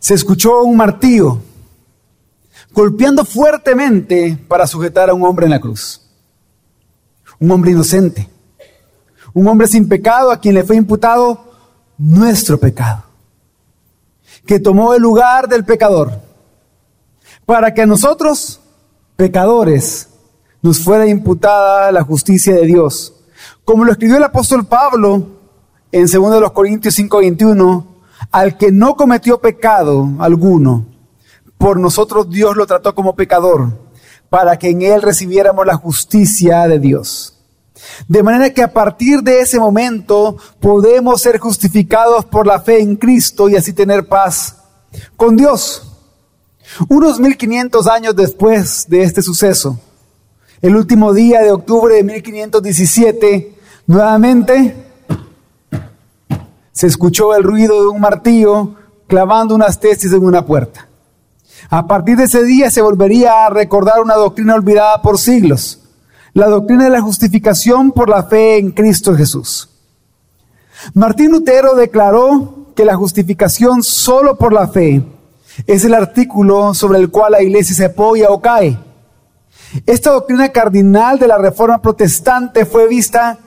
se escuchó un martillo golpeando fuertemente para sujetar a un hombre en la cruz. Un hombre inocente. Un hombre sin pecado a quien le fue imputado nuestro pecado. Que tomó el lugar del pecador. Para que a nosotros, pecadores, nos fuera imputada la justicia de Dios. Como lo escribió el apóstol Pablo en 2 Corintios 5:21, al que no cometió pecado alguno, por nosotros Dios lo trató como pecador, para que en él recibiéramos la justicia de Dios. De manera que a partir de ese momento podemos ser justificados por la fe en Cristo y así tener paz con Dios. Unos 1500 años después de este suceso, el último día de octubre de 1517, nuevamente se escuchó el ruido de un martillo clavando unas tesis en una puerta. A partir de ese día se volvería a recordar una doctrina olvidada por siglos, la doctrina de la justificación por la fe en Cristo Jesús. Martín Lutero declaró que la justificación solo por la fe es el artículo sobre el cual la iglesia se apoya o cae. Esta doctrina cardinal de la reforma protestante fue vista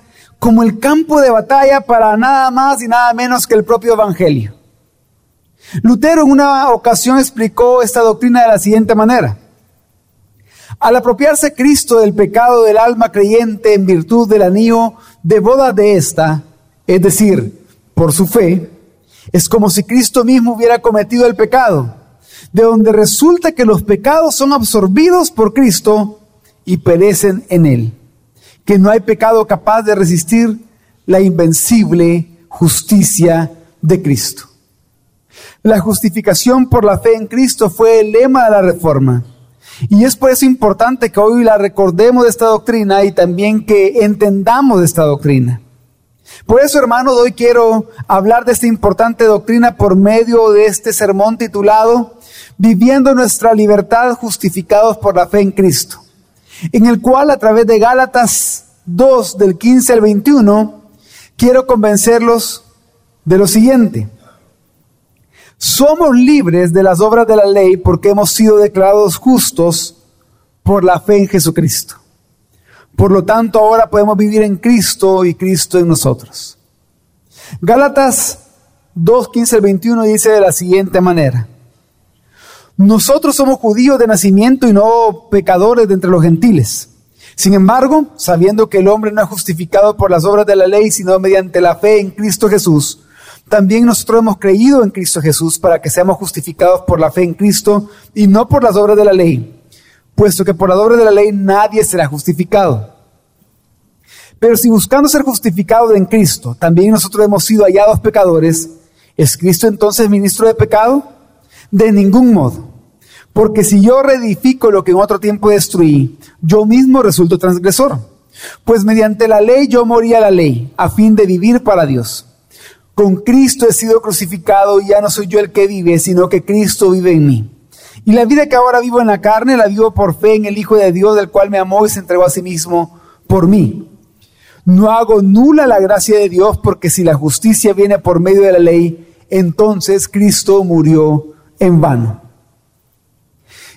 como el campo de batalla para nada más y nada menos que el propio Evangelio. Lutero en una ocasión explicó esta doctrina de la siguiente manera. Al apropiarse Cristo del pecado del alma creyente en virtud del anillo de boda de ésta, es decir, por su fe, es como si Cristo mismo hubiera cometido el pecado de donde resulta que los pecados son absorbidos por Cristo y perecen en Él. Que no hay pecado capaz de resistir la invencible justicia de Cristo. La justificación por la fe en Cristo fue el lema de la reforma. Y es por eso importante que hoy la recordemos de esta doctrina y también que entendamos de esta doctrina. Por eso, hermanos, hoy quiero hablar de esta importante doctrina por medio de este sermón titulado viviendo nuestra libertad justificados por la fe en Cristo, en el cual a través de Gálatas 2 del 15 al 21, quiero convencerlos de lo siguiente. Somos libres de las obras de la ley porque hemos sido declarados justos por la fe en Jesucristo. Por lo tanto, ahora podemos vivir en Cristo y Cristo en nosotros. Gálatas 2, 15 al 21 dice de la siguiente manera. Nosotros somos judíos de nacimiento y no pecadores de entre los gentiles. Sin embargo, sabiendo que el hombre no es justificado por las obras de la ley, sino mediante la fe en Cristo Jesús, también nosotros hemos creído en Cristo Jesús para que seamos justificados por la fe en Cristo y no por las obras de la ley, puesto que por las obras de la ley nadie será justificado. Pero si buscando ser justificados en Cristo, también nosotros hemos sido hallados pecadores, ¿es Cristo entonces ministro de pecado? De ningún modo. Porque si yo reedifico lo que en otro tiempo destruí, yo mismo resulto transgresor. Pues mediante la ley yo morí a la ley, a fin de vivir para Dios. Con Cristo he sido crucificado y ya no soy yo el que vive, sino que Cristo vive en mí. Y la vida que ahora vivo en la carne la vivo por fe en el Hijo de Dios, del cual me amó y se entregó a sí mismo por mí. No hago nula la gracia de Dios, porque si la justicia viene por medio de la ley, entonces Cristo murió en vano.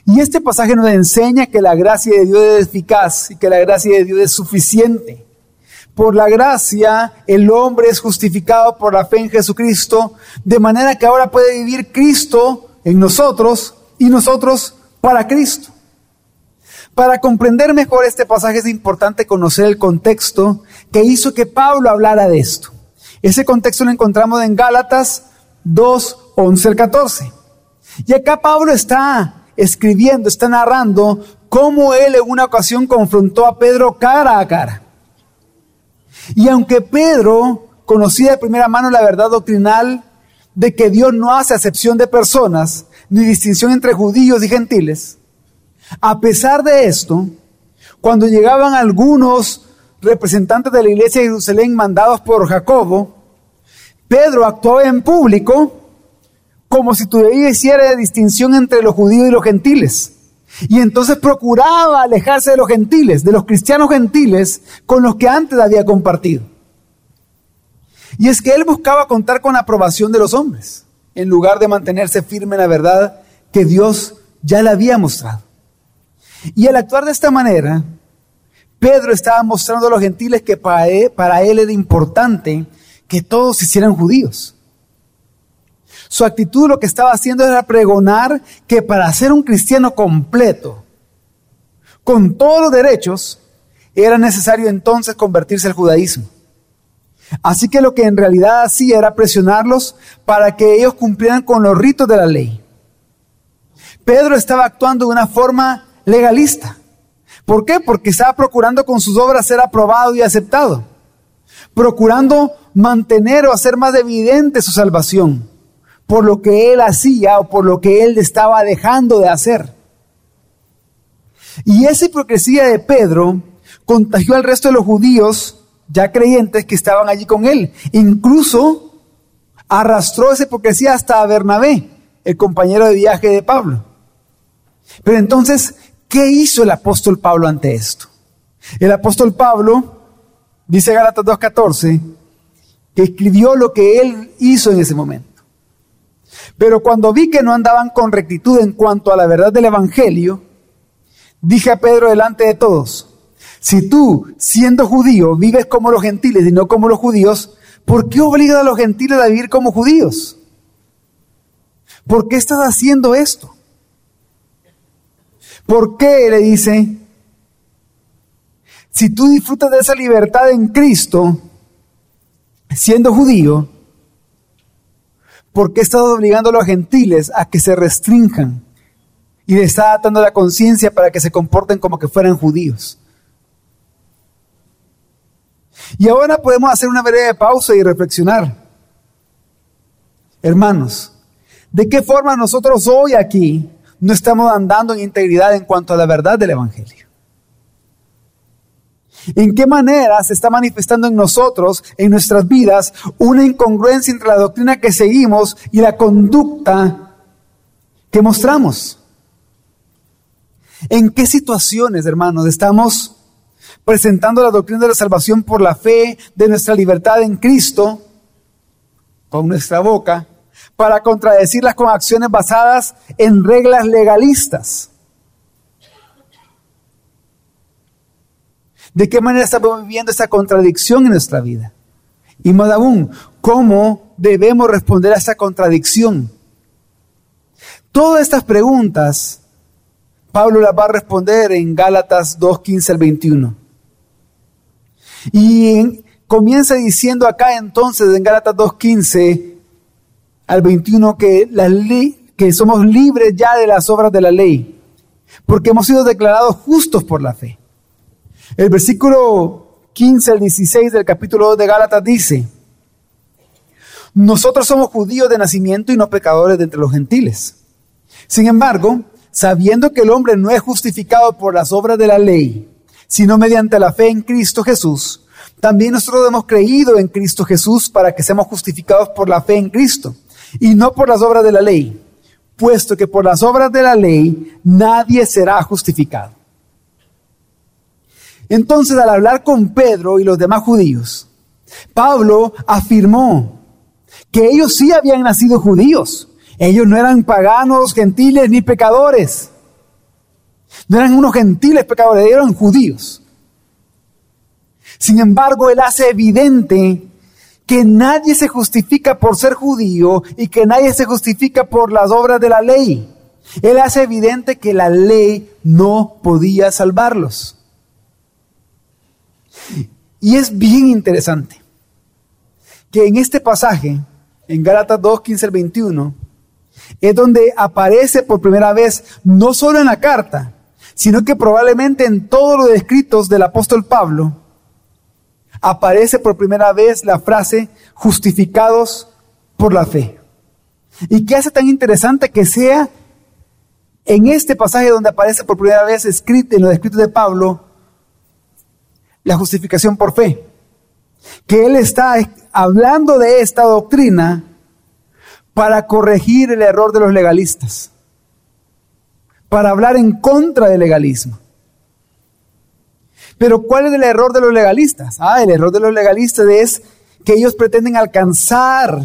Y este pasaje nos enseña que la gracia de Dios es eficaz y que la gracia de Dios es suficiente. Por la gracia el hombre es justificado por la fe en Jesucristo, de manera que ahora puede vivir Cristo en nosotros y nosotros para Cristo. Para comprender mejor este pasaje es importante conocer el contexto que hizo que Pablo hablara de esto. Ese contexto lo encontramos en Gálatas 2, 11 al 14. Y acá Pablo está escribiendo, está narrando cómo él en una ocasión confrontó a Pedro cara a cara. Y aunque Pedro conocía de primera mano la verdad doctrinal de que Dios no hace acepción de personas, ni distinción entre judíos y gentiles, a pesar de esto, cuando llegaban algunos representantes de la iglesia de Jerusalén mandados por Jacobo, Pedro actuó en público como si tuviera hiciera distinción entre los judíos y los gentiles. Y entonces procuraba alejarse de los gentiles, de los cristianos gentiles con los que antes había compartido. Y es que él buscaba contar con la aprobación de los hombres. en lugar de mantenerse firme en la verdad que Dios ya le había mostrado. Y al actuar de esta manera, Pedro estaba mostrando a los gentiles que para él, para él era importante que todos se hicieran judíos. Su actitud lo que estaba haciendo era pregonar que para ser un cristiano completo, con todos los derechos, era necesario entonces convertirse al judaísmo. Así que lo que en realidad hacía era presionarlos para que ellos cumplieran con los ritos de la ley. Pedro estaba actuando de una forma legalista. ¿Por qué? Porque estaba procurando con sus obras ser aprobado y aceptado. Procurando mantener o hacer más evidente su salvación por lo que él hacía o por lo que él estaba dejando de hacer. Y esa hipocresía de Pedro contagió al resto de los judíos ya creyentes que estaban allí con él. Incluso arrastró esa hipocresía hasta Bernabé, el compañero de viaje de Pablo. Pero entonces, ¿qué hizo el apóstol Pablo ante esto? El apóstol Pablo, dice Gálatas 2.14, que escribió lo que él hizo en ese momento. Pero cuando vi que no andaban con rectitud en cuanto a la verdad del Evangelio, dije a Pedro delante de todos, si tú, siendo judío, vives como los gentiles y no como los judíos, ¿por qué obligas a los gentiles a vivir como judíos? ¿Por qué estás haciendo esto? ¿Por qué? Le dice, si tú disfrutas de esa libertad en Cristo, siendo judío, ¿por qué estás obligando a los gentiles a que se restrinjan? Y le está atando la conciencia para que se comporten como que fueran judíos. Y ahora podemos hacer una breve pausa y reflexionar. Hermanos, ¿de qué forma nosotros hoy aquí no estamos andando en integridad en cuanto a la verdad del Evangelio? ¿En qué manera se está manifestando en nosotros, en nuestras vidas, una incongruencia entre la doctrina que seguimos y la conducta que mostramos? ¿En qué situaciones, hermanos, estamos presentando la doctrina de la salvación por la fe de nuestra libertad en Cristo con nuestra boca para contradecirlas con acciones basadas en reglas legalistas? ¿De qué manera estamos viviendo esta contradicción en nuestra vida? Y más aún, ¿cómo debemos responder a esta contradicción? Todas estas preguntas, Pablo las va a responder en Gálatas 2, 15 al 21. Y comienza diciendo acá entonces en Gálatas 2, 15 al 21 que, que somos libres ya de las obras de la ley, porque hemos sido declarados justos por la fe. El versículo 15 al 16 del capítulo 2 de Gálatas dice, nosotros somos judíos de nacimiento y no pecadores de entre los gentiles. Sin embargo, sabiendo que el hombre no es justificado por las obras de la ley, sino mediante la fe en Cristo Jesús, también nosotros hemos creído en Cristo Jesús para que seamos justificados por la fe en Cristo y no por las obras de la ley, puesto que por las obras de la ley nadie será justificado. Entonces, al hablar con Pedro y los demás judíos, Pablo afirmó que ellos sí habían nacido judíos. Ellos no eran paganos, gentiles ni pecadores. No eran unos gentiles pecadores, eran judíos. Sin embargo, él hace evidente que nadie se justifica por ser judío y que nadie se justifica por las obras de la ley. Él hace evidente que la ley no podía salvarlos. Y es bien interesante que en este pasaje, en Gálatas 2, 15 al 21, es donde aparece por primera vez, no solo en la carta, sino que probablemente en todos los escritos del apóstol Pablo, aparece por primera vez la frase justificados por la fe. ¿Y qué hace tan interesante que sea en este pasaje donde aparece por primera vez escrito en los escritos de Pablo la justificación por fe. Que Él está hablando de esta doctrina para corregir el error de los legalistas, para hablar en contra del legalismo. Pero ¿cuál es el error de los legalistas? Ah, el error de los legalistas es que ellos pretenden alcanzar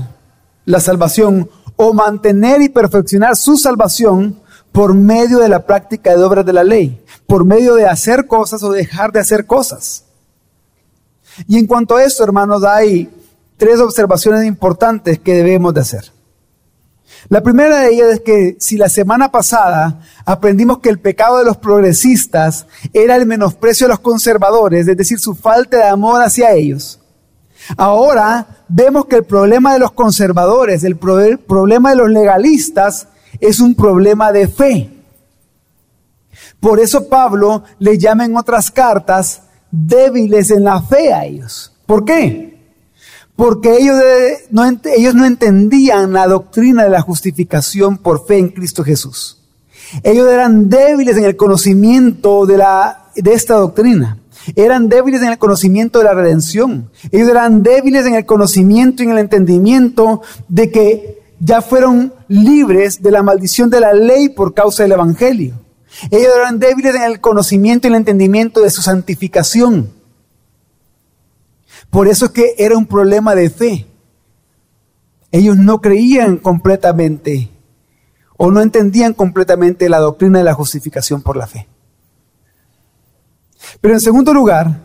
la salvación o mantener y perfeccionar su salvación por medio de la práctica de obras de la ley, por medio de hacer cosas o dejar de hacer cosas. Y en cuanto a esto, hermanos, hay tres observaciones importantes que debemos de hacer. La primera de ellas es que si la semana pasada aprendimos que el pecado de los progresistas era el menosprecio de los conservadores, es decir, su falta de amor hacia ellos, ahora vemos que el problema de los conservadores, el problema de los legalistas, es un problema de fe. Por eso Pablo le llama en otras cartas débiles en la fe a ellos. ¿Por qué? Porque ellos, no, ellos no entendían la doctrina de la justificación por fe en Cristo Jesús. Ellos eran débiles en el conocimiento de, la, de esta doctrina. Eran débiles en el conocimiento de la redención. Ellos eran débiles en el conocimiento y en el entendimiento de que ya fueron libres de la maldición de la ley por causa del Evangelio. Ellos eran débiles en el conocimiento y el entendimiento de su santificación. Por eso es que era un problema de fe. Ellos no creían completamente o no entendían completamente la doctrina de la justificación por la fe. Pero en segundo lugar,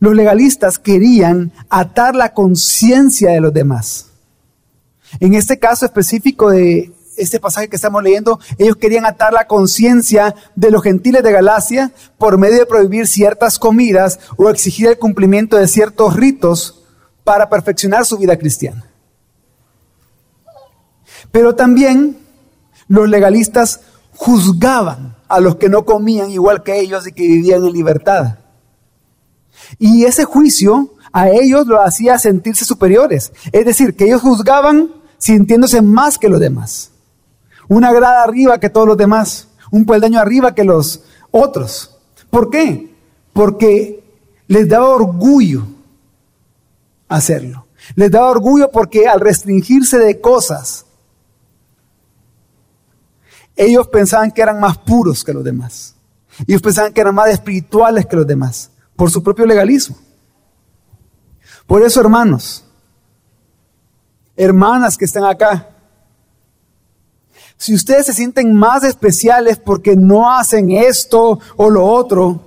los legalistas querían atar la conciencia de los demás. En este caso específico de este pasaje que estamos leyendo, ellos querían atar la conciencia de los gentiles de Galacia por medio de prohibir ciertas comidas o exigir el cumplimiento de ciertos ritos para perfeccionar su vida cristiana. Pero también los legalistas juzgaban a los que no comían igual que ellos y que vivían en libertad. Y ese juicio a ellos lo hacía sentirse superiores. Es decir, que ellos juzgaban sintiéndose más que los demás una grada arriba que todos los demás, un peldaño arriba que los otros. ¿Por qué? Porque les daba orgullo hacerlo. Les daba orgullo porque al restringirse de cosas, ellos pensaban que eran más puros que los demás. Ellos pensaban que eran más espirituales que los demás, por su propio legalismo. Por eso, hermanos, hermanas que están acá, si ustedes se sienten más especiales porque no hacen esto o lo otro,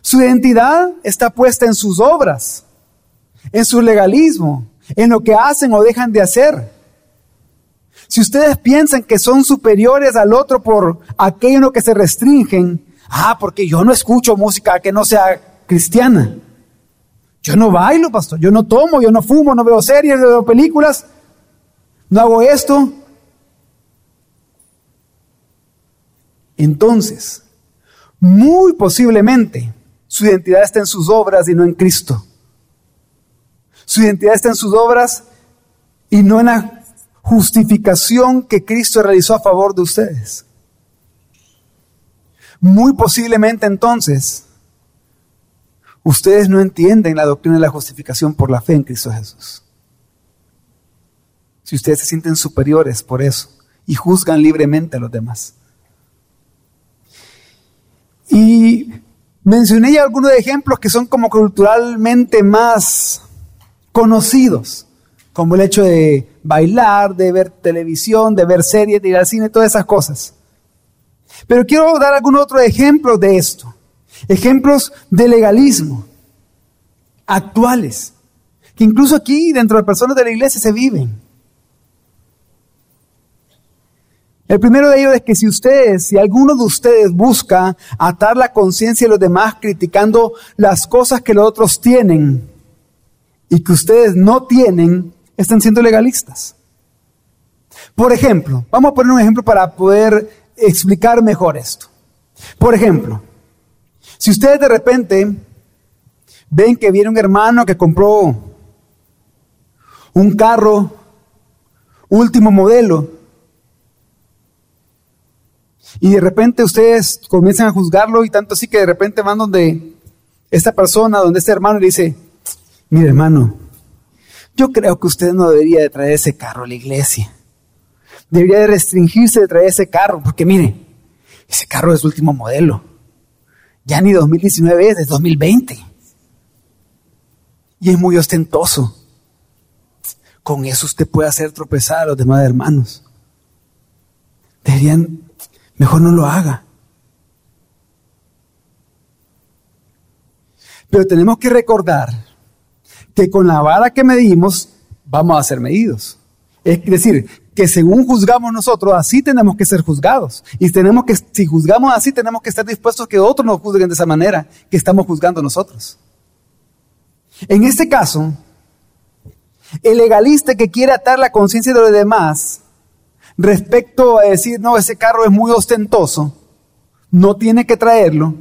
su identidad está puesta en sus obras, en su legalismo, en lo que hacen o dejan de hacer. Si ustedes piensan que son superiores al otro por aquello en lo que se restringen, ah, porque yo no escucho música que no sea cristiana. Yo no bailo, pastor, yo no tomo, yo no fumo, no veo series, no veo películas, no hago esto. Entonces, muy posiblemente su identidad está en sus obras y no en Cristo. Su identidad está en sus obras y no en la justificación que Cristo realizó a favor de ustedes. Muy posiblemente entonces, ustedes no entienden la doctrina de la justificación por la fe en Cristo Jesús. Si ustedes se sienten superiores por eso y juzgan libremente a los demás. Y mencioné ya algunos ejemplos que son como culturalmente más conocidos, como el hecho de bailar, de ver televisión, de ver series, de ir al cine, todas esas cosas. Pero quiero dar algunos otros ejemplos de esto, ejemplos de legalismo actuales, que incluso aquí dentro de personas de la iglesia se viven. El primero de ellos es que si ustedes, si alguno de ustedes busca atar la conciencia de los demás criticando las cosas que los otros tienen y que ustedes no tienen, están siendo legalistas. Por ejemplo, vamos a poner un ejemplo para poder explicar mejor esto. Por ejemplo, si ustedes de repente ven que viene un hermano que compró un carro último modelo, y de repente ustedes comienzan a juzgarlo y tanto así que de repente van donde esta persona, donde este hermano le dice, mire hermano, yo creo que usted no debería de traer ese carro a la iglesia. Debería de restringirse de traer ese carro, porque mire, ese carro es último modelo. Ya ni 2019 es, es 2020. Y es muy ostentoso. con eso usted puede hacer tropezar a los demás hermanos. Deberían, mejor no lo haga. Pero tenemos que recordar que con la vara que medimos vamos a ser medidos. Es decir, que según juzgamos nosotros, así tenemos que ser juzgados. Y tenemos que, si juzgamos así, tenemos que estar dispuestos a que otros nos juzguen de esa manera que estamos juzgando nosotros. En este caso, el legalista que quiere atar la conciencia de los demás respecto a decir, no, ese carro es muy ostentoso, no tiene que traerlo,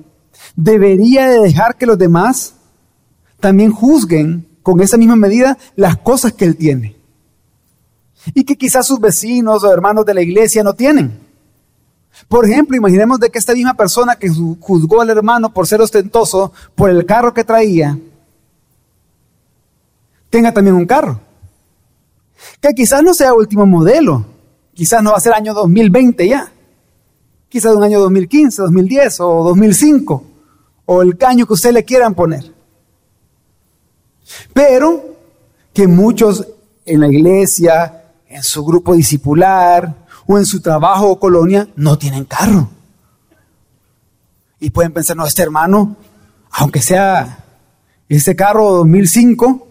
debería de dejar que los demás también juzguen con esa misma medida las cosas que él tiene. Y que quizás sus vecinos o hermanos de la iglesia no tienen. Por ejemplo, imaginemos de que esta misma persona que juzgó al hermano por ser ostentoso, por el carro que traía, tenga también un carro. Que quizás no sea último modelo, quizás no va a ser año 2020 ya, quizás un año 2015, 2010 o 2005, o el caño que usted le quieran poner. Pero que muchos en la iglesia, en su grupo discipular o en su trabajo o colonia no tienen carro. Y pueden pensar, no, este hermano, aunque sea este carro 2005,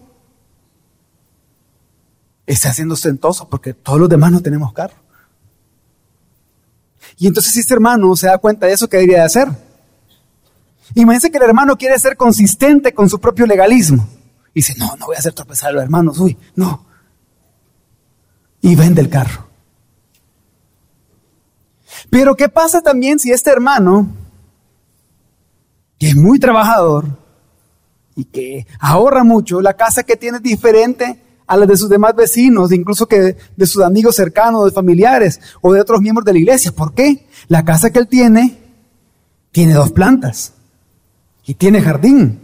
está siendo ostentoso porque todos los demás no tenemos carro. Y entonces este hermano se da cuenta de eso, ¿qué debería de hacer? Imagínense que el hermano quiere ser consistente con su propio legalismo. Y dice, no, no voy a hacer tropezar a los hermanos, uy, no. Y vende el carro. Pero ¿qué pasa también si este hermano, que es muy trabajador y que ahorra mucho, la casa que tiene es diferente a las de sus demás vecinos, incluso que de sus amigos cercanos, de familiares o de otros miembros de la iglesia. ¿Por qué? La casa que él tiene tiene dos plantas y tiene jardín.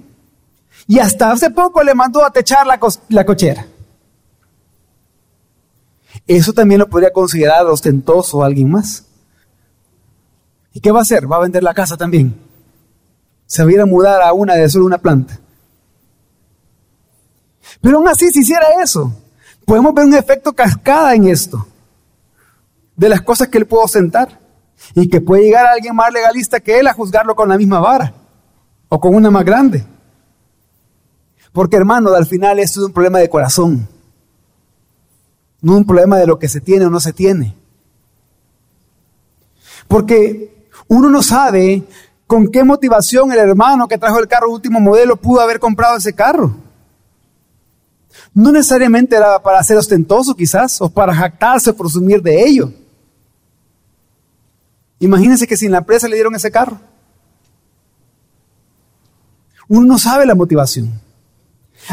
Y hasta hace poco le mandó a techar la, la cochera. Eso también lo podría considerar ostentoso a alguien más. ¿Y qué va a hacer? Va a vender la casa también. Se va a ir a mudar a una de solo una planta. Pero aún así, si hiciera eso, podemos ver un efecto cascada en esto, de las cosas que él puede ostentar, y que puede llegar a alguien más legalista que él a juzgarlo con la misma vara, o con una más grande. Porque hermano, al final esto es un problema de corazón, no un problema de lo que se tiene o no se tiene. Porque uno no sabe con qué motivación el hermano que trajo el carro último modelo pudo haber comprado ese carro. No necesariamente era para ser ostentoso quizás, o para jactarse o presumir de ello. Imagínense que sin la empresa le dieron ese carro. Uno no sabe la motivación.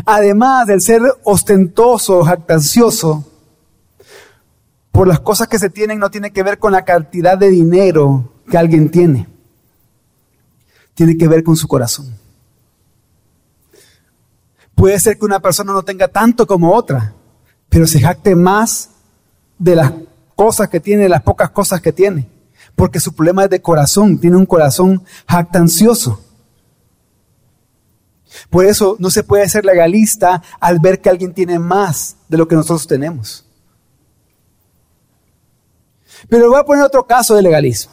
Además del ser ostentoso, jactancioso, por las cosas que se tienen no tiene que ver con la cantidad de dinero que alguien tiene. Tiene que ver con su corazón. Puede ser que una persona no tenga tanto como otra, pero se jacte más de las cosas que tiene, de las pocas cosas que tiene, porque su problema es de corazón, tiene un corazón jactancioso. Por eso no se puede ser legalista al ver que alguien tiene más de lo que nosotros tenemos. Pero voy a poner otro caso de legalismo.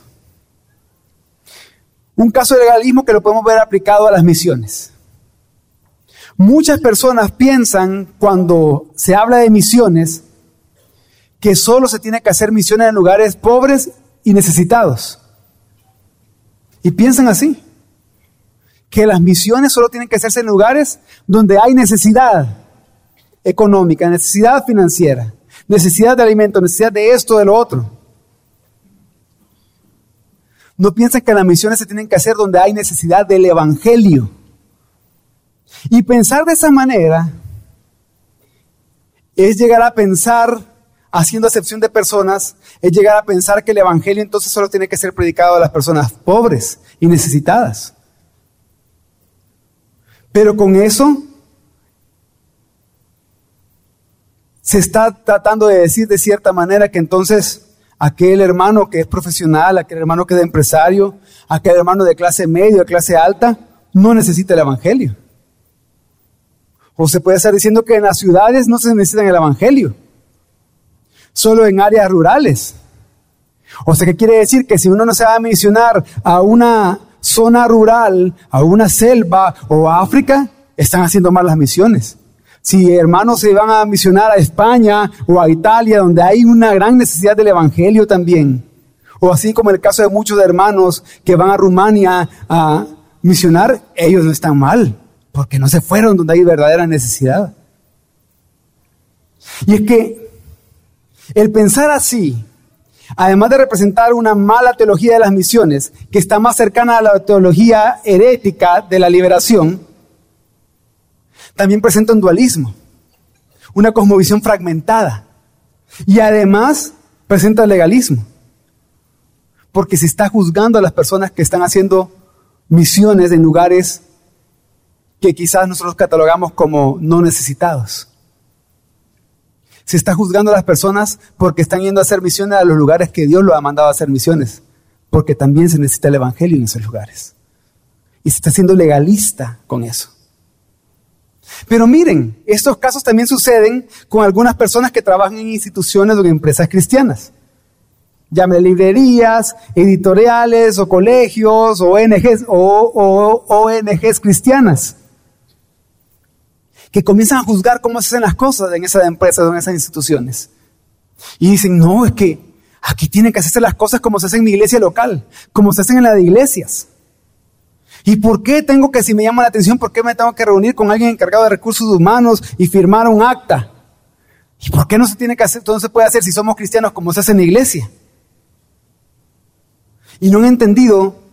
Un caso de legalismo que lo podemos ver aplicado a las misiones. Muchas personas piensan cuando se habla de misiones que solo se tiene que hacer misiones en lugares pobres y necesitados. Y piensan así, que las misiones solo tienen que hacerse en lugares donde hay necesidad económica, necesidad financiera, necesidad de alimento, necesidad de esto, de lo otro. No piensan que las misiones se tienen que hacer donde hay necesidad del Evangelio. Y pensar de esa manera es llegar a pensar, haciendo acepción de personas, es llegar a pensar que el Evangelio entonces solo tiene que ser predicado a las personas pobres y necesitadas. Pero con eso se está tratando de decir de cierta manera que entonces aquel hermano que es profesional, aquel hermano que es empresario, aquel hermano de clase media, de clase alta, no necesita el Evangelio. O se puede estar diciendo que en las ciudades no se necesita el Evangelio, solo en áreas rurales. O sea, ¿qué quiere decir? Que si uno no se va a misionar a una zona rural, a una selva o a África, están haciendo mal las misiones. Si hermanos se van a misionar a España o a Italia, donde hay una gran necesidad del Evangelio también, o así como el caso de muchos hermanos que van a Rumania a misionar, ellos no están mal, porque no se fueron donde hay verdadera necesidad. Y es que el pensar así, además de representar una mala teología de las misiones, que está más cercana a la teología herética de la liberación, también presenta un dualismo, una cosmovisión fragmentada, y además presenta legalismo porque se está juzgando a las personas que están haciendo misiones en lugares que quizás nosotros catalogamos como no necesitados. Se está juzgando a las personas porque están yendo a hacer misiones a los lugares que Dios lo ha mandado a hacer misiones, porque también se necesita el Evangelio en esos lugares. Y se está siendo legalista con eso. Pero miren, estos casos también suceden con algunas personas que trabajan en instituciones o en empresas cristianas llame librerías, editoriales o colegios o ONGs, o, ONGs cristianas, que comienzan a juzgar cómo se hacen las cosas en esas empresas o en esas instituciones. Y dicen, no, es que aquí tienen que hacerse las cosas como se hacen en mi iglesia local, como se hacen en las iglesias. ¿Y por qué tengo que, si me llama la atención, por qué me tengo que reunir con alguien encargado de recursos humanos y firmar un acta? ¿Y por qué no se tiene que hacer, se puede hacer si somos cristianos como se hace en la iglesia? Y no han entendido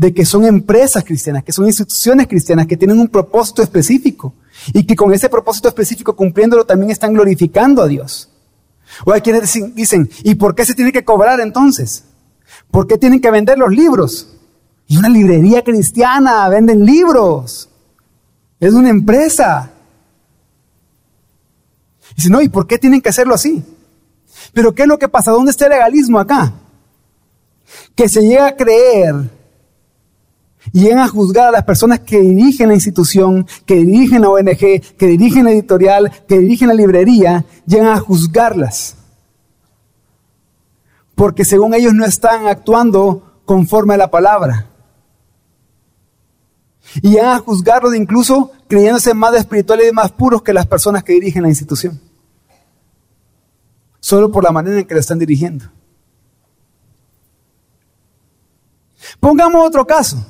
de que son empresas cristianas, que son instituciones cristianas, que tienen un propósito específico. Y que con ese propósito específico, cumpliéndolo, también están glorificando a Dios. O hay quienes dicen, ¿y por qué se tiene que cobrar entonces? ¿Por qué tienen que vender los libros? Y una librería cristiana venden libros. Es una empresa. Y dice, no, ¿y por qué tienen que hacerlo así? Pero ¿qué es lo que pasa? ¿Dónde está el legalismo acá? que se llega a creer y llegan a juzgar a las personas que dirigen la institución, que dirigen la ONG, que dirigen la editorial, que dirigen la librería, llegan a juzgarlas. Porque según ellos no están actuando conforme a la palabra. Y llegan a juzgarlos incluso creyéndose más espirituales y más puros que las personas que dirigen la institución. Solo por la manera en que lo están dirigiendo. Pongamos otro caso.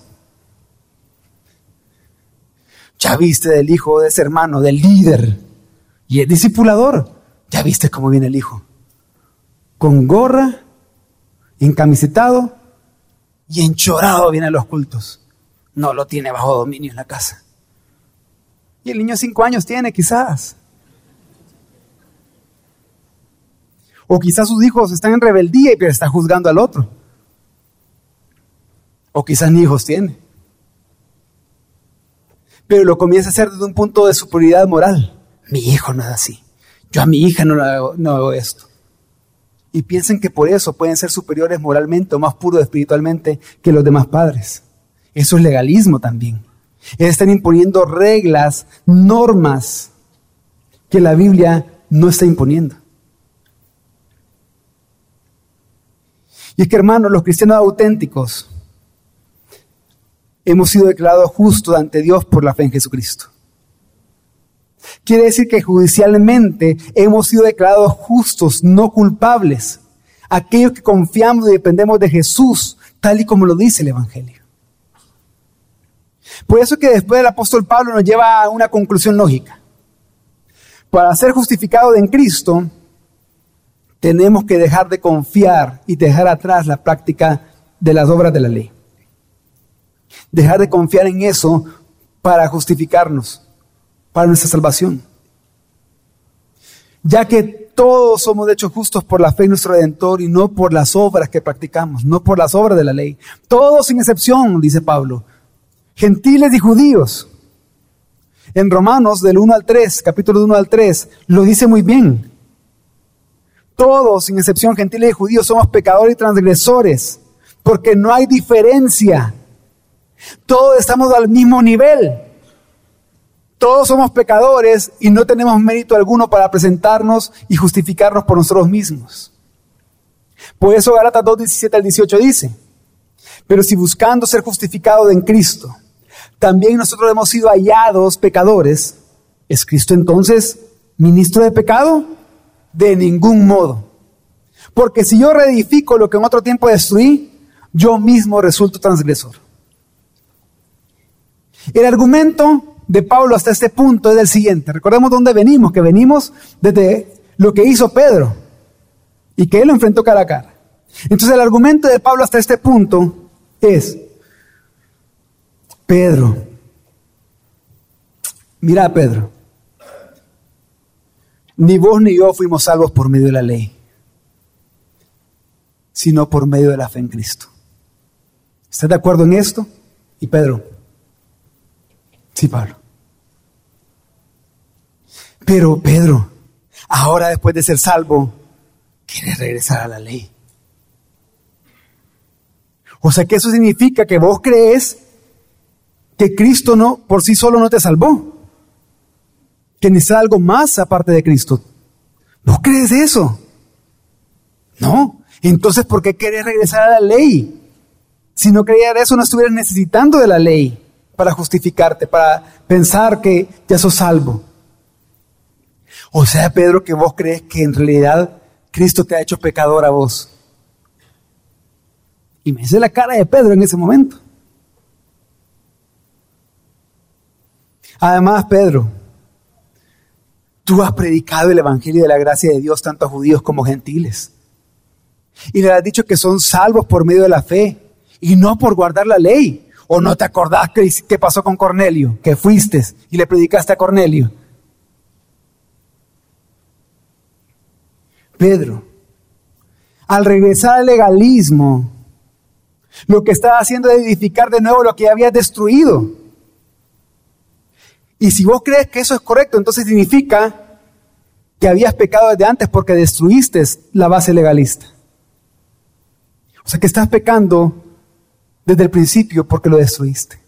Ya viste del hijo de ese hermano, del líder y el discipulador. Ya viste cómo viene el hijo. Con gorra, encamisetado y enchorado viene a los cultos. No lo tiene bajo dominio en la casa. Y el niño cinco años tiene, quizás. O quizás sus hijos están en rebeldía y está juzgando al otro. O quizás ni hijos tiene. Pero lo comienza a hacer desde un punto de superioridad moral. Mi hijo no es así. Yo a mi hija no, hago, no hago esto. Y piensen que por eso pueden ser superiores moralmente o más puros espiritualmente que los demás padres. Eso es legalismo también. Están imponiendo reglas, normas que la Biblia no está imponiendo. Y es que, hermanos, los cristianos auténticos hemos sido declarados justos ante Dios por la fe en Jesucristo. Quiere decir que judicialmente hemos sido declarados justos, no culpables, aquellos que confiamos y dependemos de Jesús, tal y como lo dice el Evangelio. Por eso que después el apóstol Pablo nos lleva a una conclusión lógica. Para ser justificados en Cristo, tenemos que dejar de confiar y dejar atrás la práctica de las obras de la ley. Dejar de confiar en eso para justificarnos, para nuestra salvación. Ya que todos somos de hecho justos por la fe en nuestro Redentor y no por las obras que practicamos, no por las obras de la ley. Todos sin excepción, dice Pablo, gentiles y judíos. En Romanos del 1 al 3, capítulo 1 al 3, lo dice muy bien. Todos, sin excepción, gentiles y judíos, somos pecadores y transgresores, porque no hay diferencia todos estamos al mismo nivel. Todos somos pecadores y no tenemos mérito alguno para presentarnos y justificarnos por nosotros mismos. Por eso Galatas 2, 17 al 18 dice, pero si buscando ser justificado en Cristo, también nosotros hemos sido hallados pecadores, ¿es Cristo entonces ministro de pecado? De ningún modo. Porque si yo reedifico lo que en otro tiempo destruí, yo mismo resulto transgresor. El argumento de Pablo hasta este punto es el siguiente. Recordemos dónde venimos, que venimos desde lo que hizo Pedro y que él lo enfrentó cara a cara. Entonces el argumento de Pablo hasta este punto es, Pedro, mira Pedro, ni vos ni yo fuimos salvos por medio de la ley, sino por medio de la fe en Cristo. ¿Estás de acuerdo en esto? Y Pedro, sí, Pablo. Pero Pedro, ahora después de ser salvo, quiere regresar a la ley. O sea que eso significa que vos crees que Cristo no por sí solo no te salvó. Que necesita algo más aparte de Cristo. ¿Vos crees eso? No. Entonces, ¿por qué querés regresar a la ley? Si no creías eso, no estuvieras necesitando de la ley para justificarte, para pensar que ya sos salvo. O sea, Pedro, que vos crees que en realidad Cristo te ha hecho pecador a vos. Y me hice la cara de Pedro en ese momento. Además, Pedro, tú has predicado el Evangelio de la gracia de Dios tanto a judíos como gentiles. Y le has dicho que son salvos por medio de la fe y no por guardar la ley. ¿O no te acordás qué pasó con Cornelio? Que fuiste y le predicaste a Cornelio. Pedro, al regresar al legalismo, lo que estaba haciendo es edificar de nuevo lo que había destruido. Y si vos crees que eso es correcto, entonces significa que habías pecado desde antes porque destruiste la base legalista. O sea que estás pecando desde el principio porque lo destruiste.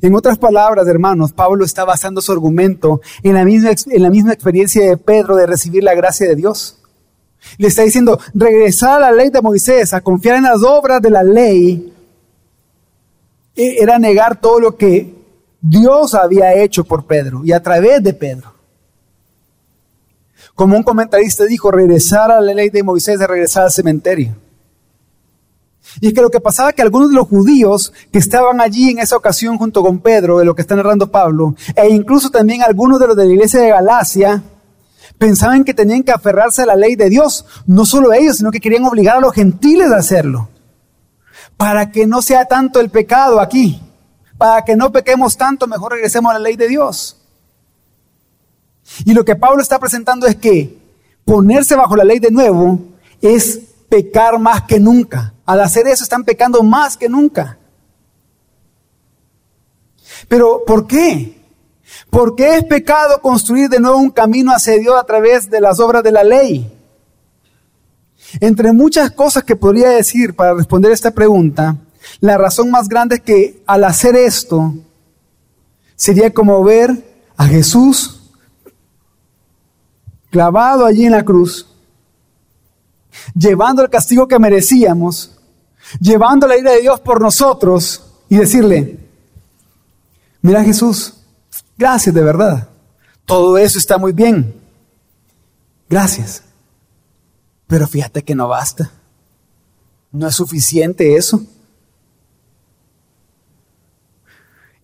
En otras palabras, hermanos, Pablo está basando su argumento en la, misma, en la misma experiencia de Pedro de recibir la gracia de Dios. Le está diciendo, regresar a la ley de Moisés, a confiar en las obras de la ley, e, era negar todo lo que Dios había hecho por Pedro y a través de Pedro. Como un comentarista dijo, regresar a la ley de Moisés es regresar al cementerio. Y es que lo que pasaba es que algunos de los judíos que estaban allí en esa ocasión junto con Pedro, de lo que está narrando Pablo, e incluso también algunos de los de la iglesia de Galacia, pensaban que tenían que aferrarse a la ley de Dios. No solo ellos, sino que querían obligar a los gentiles a hacerlo. Para que no sea tanto el pecado aquí. Para que no pequemos tanto, mejor regresemos a la ley de Dios. Y lo que Pablo está presentando es que ponerse bajo la ley de nuevo es pecar más que nunca. Al hacer eso están pecando más que nunca. Pero ¿por qué? ¿Por qué es pecado construir de nuevo un camino hacia Dios a través de las obras de la ley? Entre muchas cosas que podría decir para responder esta pregunta, la razón más grande es que al hacer esto sería como ver a Jesús clavado allí en la cruz llevando el castigo que merecíamos, llevando la ira de Dios por nosotros y decirle, mira Jesús, gracias de verdad, todo eso está muy bien, gracias, pero fíjate que no basta, no es suficiente eso.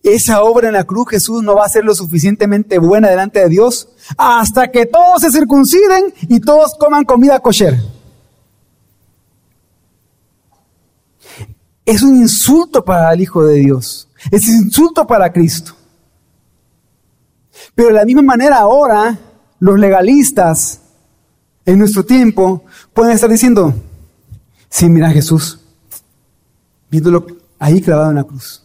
Esa obra en la cruz Jesús no va a ser lo suficientemente buena delante de Dios hasta que todos se circunciden y todos coman comida kosher. Es un insulto para el Hijo de Dios. Es un insulto para Cristo. Pero de la misma manera ahora, los legalistas en nuestro tiempo pueden estar diciendo, sí, mira Jesús, viéndolo ahí clavado en la cruz.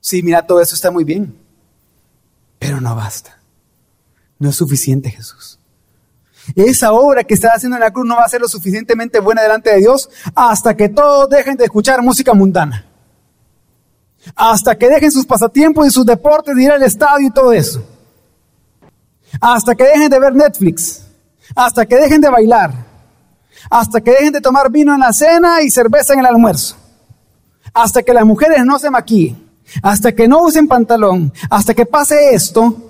Sí, mira, todo eso está muy bien, pero no basta. No es suficiente Jesús. Esa obra que está haciendo en la cruz no va a ser lo suficientemente buena delante de Dios hasta que todos dejen de escuchar música mundana. hasta que dejen sus pasatiempos y sus deportes de ir al estadio y todo eso, hasta que dejen de ver Netflix, hasta que dejen de bailar, hasta que dejen de tomar vino en la cena y cerveza en el almuerzo, hasta que las mujeres no se maquillen, hasta que no usen pantalón, hasta que pase esto,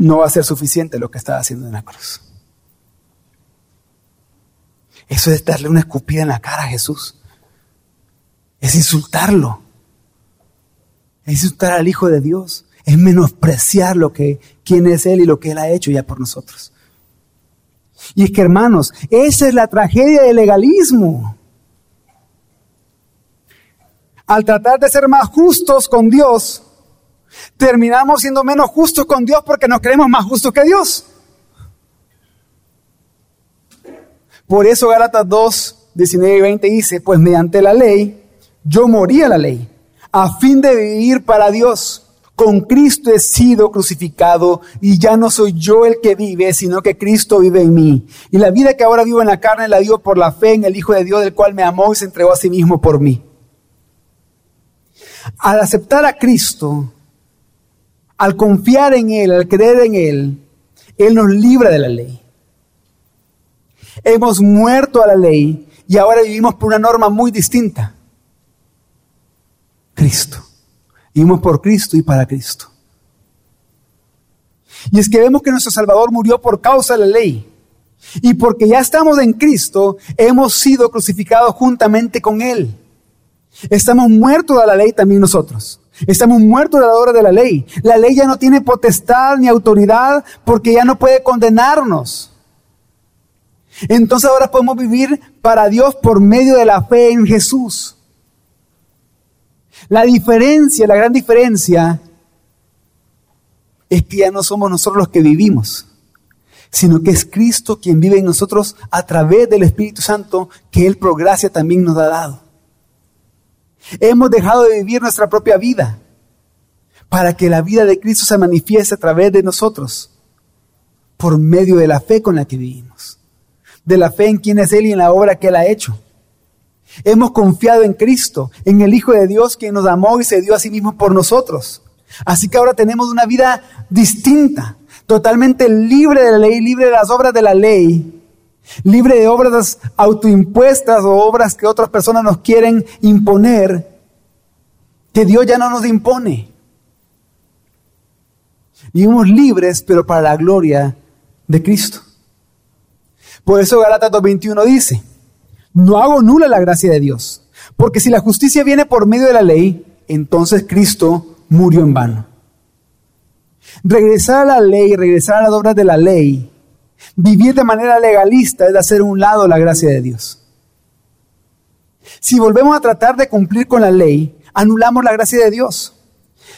no va a ser suficiente lo que está haciendo en la cruz. Eso es darle una escupida en la cara a Jesús. Es insultarlo. Es insultar al Hijo de Dios. Es menospreciar lo que, quién es Él y lo que Él ha hecho ya por nosotros. Y es que hermanos, esa es la tragedia del legalismo. Al tratar de ser más justos con Dios, terminamos siendo menos justos con Dios porque nos creemos más justos que Dios. Por eso Gálatas 2, 19 y 20 dice, pues mediante la ley, yo morí a la ley, a fin de vivir para Dios. Con Cristo he sido crucificado y ya no soy yo el que vive, sino que Cristo vive en mí. Y la vida que ahora vivo en la carne la vivo por la fe en el Hijo de Dios, del cual me amó y se entregó a sí mismo por mí. Al aceptar a Cristo, al confiar en Él, al creer en Él, Él nos libra de la ley. Hemos muerto a la ley y ahora vivimos por una norma muy distinta. Cristo. Vivimos por Cristo y para Cristo. Y es que vemos que nuestro Salvador murió por causa de la ley. Y porque ya estamos en Cristo, hemos sido crucificados juntamente con Él. Estamos muertos a la ley también nosotros. Estamos muertos a la hora de la ley. La ley ya no tiene potestad ni autoridad porque ya no puede condenarnos. Entonces ahora podemos vivir para Dios por medio de la fe en Jesús. La diferencia, la gran diferencia, es que ya no somos nosotros los que vivimos, sino que es Cristo quien vive en nosotros a través del Espíritu Santo que Él por gracia también nos ha dado. Hemos dejado de vivir nuestra propia vida para que la vida de Cristo se manifieste a través de nosotros por medio de la fe con la que vivimos, de la fe en quién es Él y en la obra que Él ha hecho. Hemos confiado en Cristo, en el Hijo de Dios quien nos amó y se dio a sí mismo por nosotros. Así que ahora tenemos una vida distinta, totalmente libre de la ley, libre de las obras de la ley, libre de obras autoimpuestas o obras que otras personas nos quieren imponer, que Dios ya no nos impone. Vivimos libres, pero para la gloria de Cristo. Por eso Galatas 2.21 dice, no hago nula la gracia de Dios, porque si la justicia viene por medio de la ley, entonces Cristo murió en vano. Regresar a la ley, regresar a las obras de la ley, Vivir de manera legalista es hacer un lado la gracia de Dios. Si volvemos a tratar de cumplir con la ley, anulamos la gracia de Dios.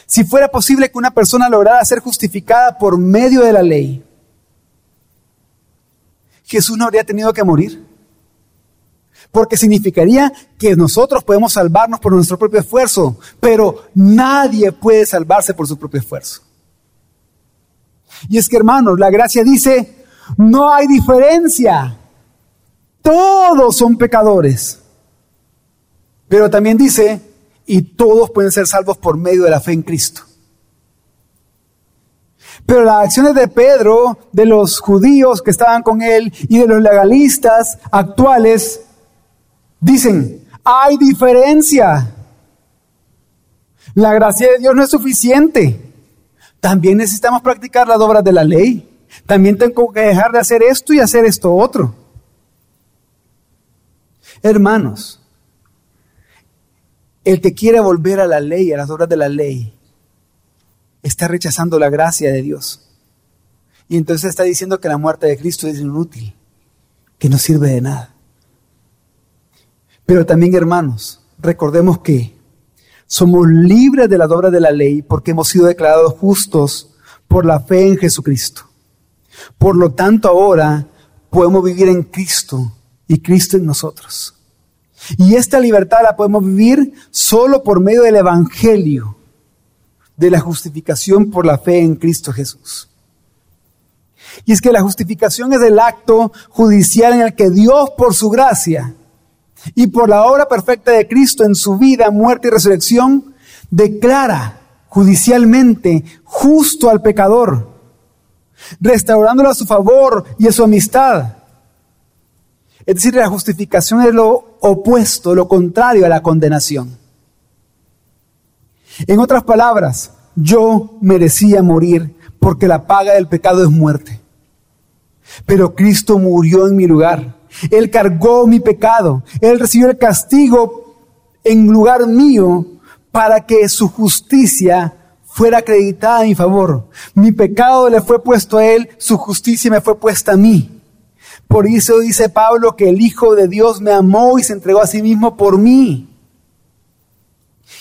Si fuera posible que una persona lograra ser justificada por medio de la ley, Jesús no habría tenido que morir. Porque significaría que nosotros podemos salvarnos por nuestro propio esfuerzo, pero nadie puede salvarse por su propio esfuerzo. Y es que hermanos, la gracia dice, no hay diferencia. Todos son pecadores. Pero también dice, y todos pueden ser salvos por medio de la fe en Cristo. Pero las acciones de Pedro, de los judíos que estaban con él y de los legalistas actuales, dicen, hay diferencia. La gracia de Dios no es suficiente. También necesitamos practicar las obras de la ley. También tengo que dejar de hacer esto y hacer esto otro. Hermanos, el que quiere volver a la ley, a las obras de la ley, está rechazando la gracia de Dios. Y entonces está diciendo que la muerte de Cristo es inútil, que no sirve de nada. Pero también, hermanos, recordemos que somos libres de las obras de la ley porque hemos sido declarados justos por la fe en Jesucristo. Por lo tanto, ahora podemos vivir en Cristo y Cristo en nosotros. Y esta libertad la podemos vivir solo por medio del Evangelio, de la justificación por la fe en Cristo Jesús. Y es que la justificación es el acto judicial en el que Dios, por su gracia, y por la obra perfecta de Cristo en su vida, muerte y resurrección, declara judicialmente justo al pecador, restaurándolo a su favor y a su amistad. Es decir, la justificación es lo opuesto, lo contrario a la condenación. En otras palabras, yo merecía morir porque la paga del pecado es muerte. Pero Cristo murió en mi lugar. Él cargó mi pecado. Él recibió el castigo en lugar mío para que su justicia fuera acreditada en mi favor. Mi pecado le fue puesto a Él, su justicia me fue puesta a mí. Por eso dice Pablo que el Hijo de Dios me amó y se entregó a sí mismo por mí.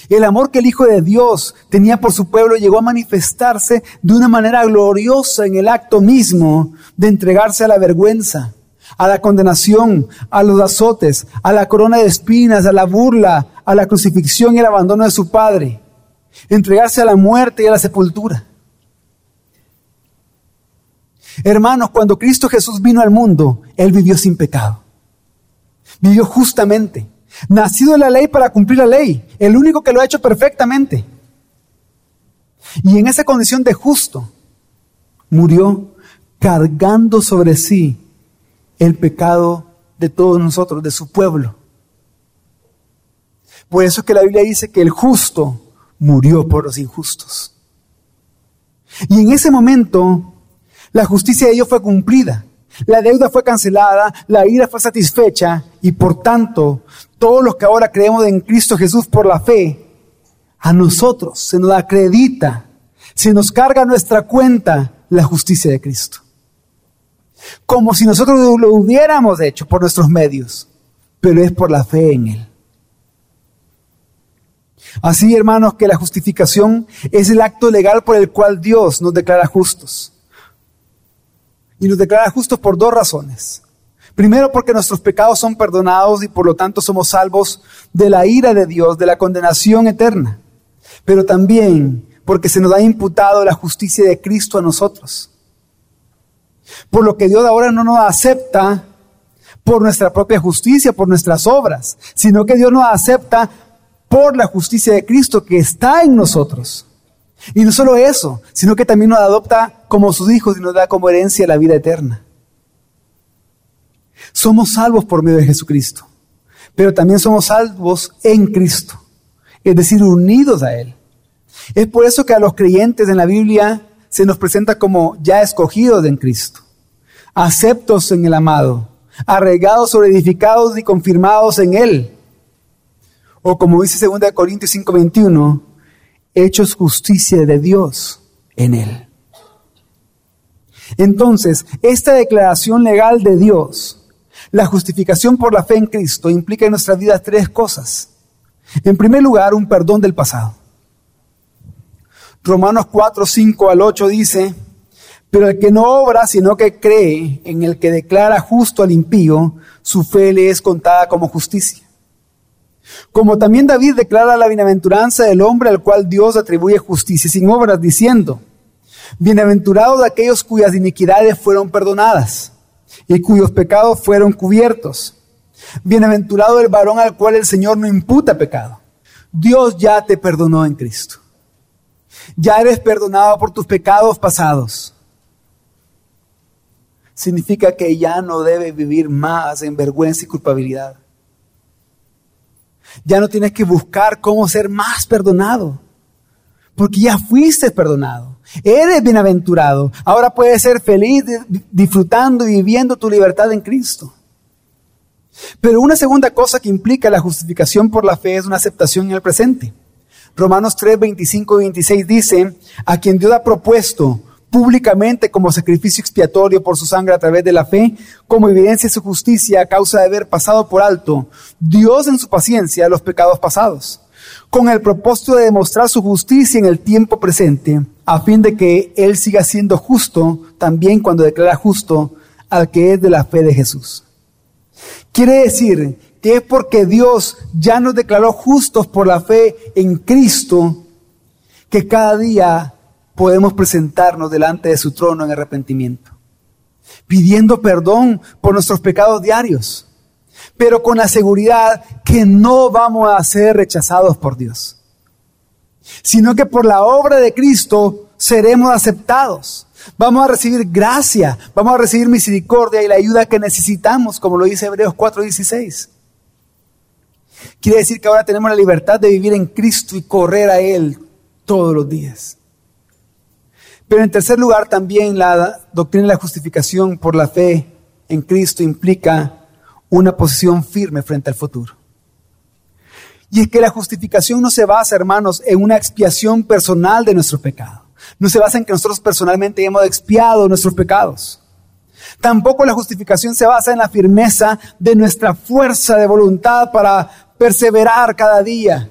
El amor que el Hijo de Dios tenía por su pueblo llegó a manifestarse de una manera gloriosa en el acto mismo de entregarse a la vergüenza, a la condenación, a los azotes, a la corona de espinas, a la burla, a la crucifixión y el abandono de su Padre. Entregarse a la muerte y a la sepultura. Hermanos, cuando Cristo Jesús vino al mundo, Él vivió sin pecado. Vivió justamente. Nacido de la ley para cumplir la ley. El único que lo ha hecho perfectamente. Y en esa condición de justo, murió cargando sobre sí el pecado de todos nosotros, de su pueblo. Por eso es que la Biblia dice que el justo murió por los injustos. Y en ese momento, la justicia de Dios fue cumplida. La deuda fue cancelada, la ira fue satisfecha y por tanto, todos los que ahora creemos en Cristo Jesús por la fe, a nosotros se nos acredita, se nos carga nuestra cuenta la justicia de Cristo. Como si nosotros lo hubiéramos hecho por nuestros medios, pero es por la fe en Él. Así, hermanos, que la justificación es el acto legal por el cual Dios nos declara justos. Y nos declara justos por dos razones. Primero, porque nuestros pecados son perdonados y por lo tanto somos salvos de la ira de Dios, de la condenación eterna. Pero también porque se nos ha imputado la justicia de Cristo a nosotros. Por lo que Dios ahora no nos acepta por nuestra propia justicia, por nuestras obras, sino que Dios nos acepta por la justicia de Cristo que está en nosotros. Y no solo eso, sino que también nos adopta como sus hijos y nos da como herencia la vida eterna. Somos salvos por medio de Jesucristo, pero también somos salvos en Cristo, es decir, unidos a Él. Es por eso que a los creyentes en la Biblia se nos presenta como ya escogidos en Cristo, aceptos en el amado, arraigados, solidificados y confirmados en Él o como dice 2 Corintios 5:21, hechos justicia de Dios en él. Entonces, esta declaración legal de Dios, la justificación por la fe en Cristo, implica en nuestra vida tres cosas. En primer lugar, un perdón del pasado. Romanos 4, 5 al 8 dice, pero el que no obra, sino que cree en el que declara justo al impío, su fe le es contada como justicia. Como también David declara la bienaventuranza del hombre al cual Dios atribuye justicia sin obras, diciendo, bienaventurados aquellos cuyas iniquidades fueron perdonadas y cuyos pecados fueron cubiertos. Bienaventurado el varón al cual el Señor no imputa pecado. Dios ya te perdonó en Cristo. Ya eres perdonado por tus pecados pasados. Significa que ya no debes vivir más en vergüenza y culpabilidad. Ya no tienes que buscar cómo ser más perdonado, porque ya fuiste perdonado. Eres bienaventurado. Ahora puedes ser feliz disfrutando y viviendo tu libertad en Cristo. Pero una segunda cosa que implica la justificación por la fe es una aceptación en el presente. Romanos 3, 25 y 26 dice, a quien Dios ha propuesto públicamente como sacrificio expiatorio por su sangre a través de la fe, como evidencia de su justicia a causa de haber pasado por alto Dios en su paciencia los pecados pasados, con el propósito de demostrar su justicia en el tiempo presente, a fin de que Él siga siendo justo también cuando declara justo al que es de la fe de Jesús. Quiere decir que es porque Dios ya nos declaró justos por la fe en Cristo que cada día podemos presentarnos delante de su trono en arrepentimiento, pidiendo perdón por nuestros pecados diarios, pero con la seguridad que no vamos a ser rechazados por Dios, sino que por la obra de Cristo seremos aceptados. Vamos a recibir gracia, vamos a recibir misericordia y la ayuda que necesitamos, como lo dice Hebreos 4:16. Quiere decir que ahora tenemos la libertad de vivir en Cristo y correr a Él todos los días. Pero en tercer lugar, también la doctrina de la justificación por la fe en Cristo implica una posición firme frente al futuro. Y es que la justificación no se basa, hermanos, en una expiación personal de nuestro pecado. No se basa en que nosotros personalmente hemos expiado nuestros pecados. Tampoco la justificación se basa en la firmeza de nuestra fuerza de voluntad para perseverar cada día.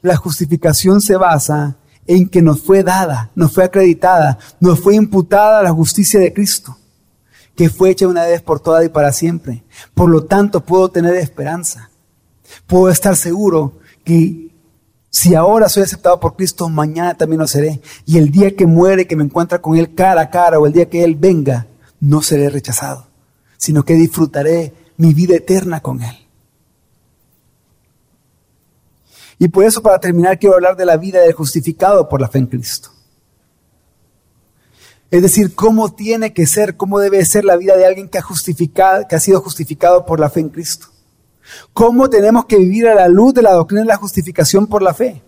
La justificación se basa en que nos fue dada, nos fue acreditada, nos fue imputada la justicia de Cristo, que fue hecha una vez por todas y para siempre. Por lo tanto, puedo tener esperanza. Puedo estar seguro que si ahora soy aceptado por Cristo, mañana también lo seré. Y el día que muere, que me encuentra con Él cara a cara, o el día que Él venga, no seré rechazado, sino que disfrutaré mi vida eterna con Él. Y por eso, para terminar, quiero hablar de la vida del justificado por la fe en Cristo. Es decir, cómo tiene que ser, cómo debe ser la vida de alguien que ha, justificado, que ha sido justificado por la fe en Cristo. Cómo tenemos que vivir a la luz de la doctrina de la justificación por la fe.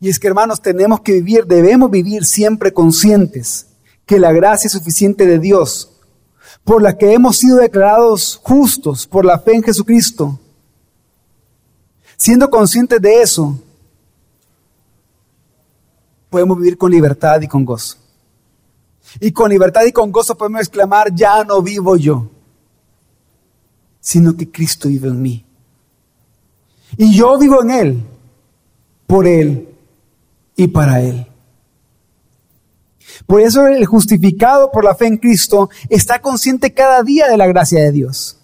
Y es que, hermanos, tenemos que vivir, debemos vivir siempre conscientes que la gracia suficiente de Dios, por la que hemos sido declarados justos por la fe en Jesucristo, Siendo conscientes de eso, podemos vivir con libertad y con gozo. Y con libertad y con gozo podemos exclamar, ya no vivo yo, sino que Cristo vive en mí. Y yo vivo en Él, por Él y para Él. Por eso el justificado por la fe en Cristo está consciente cada día de la gracia de Dios.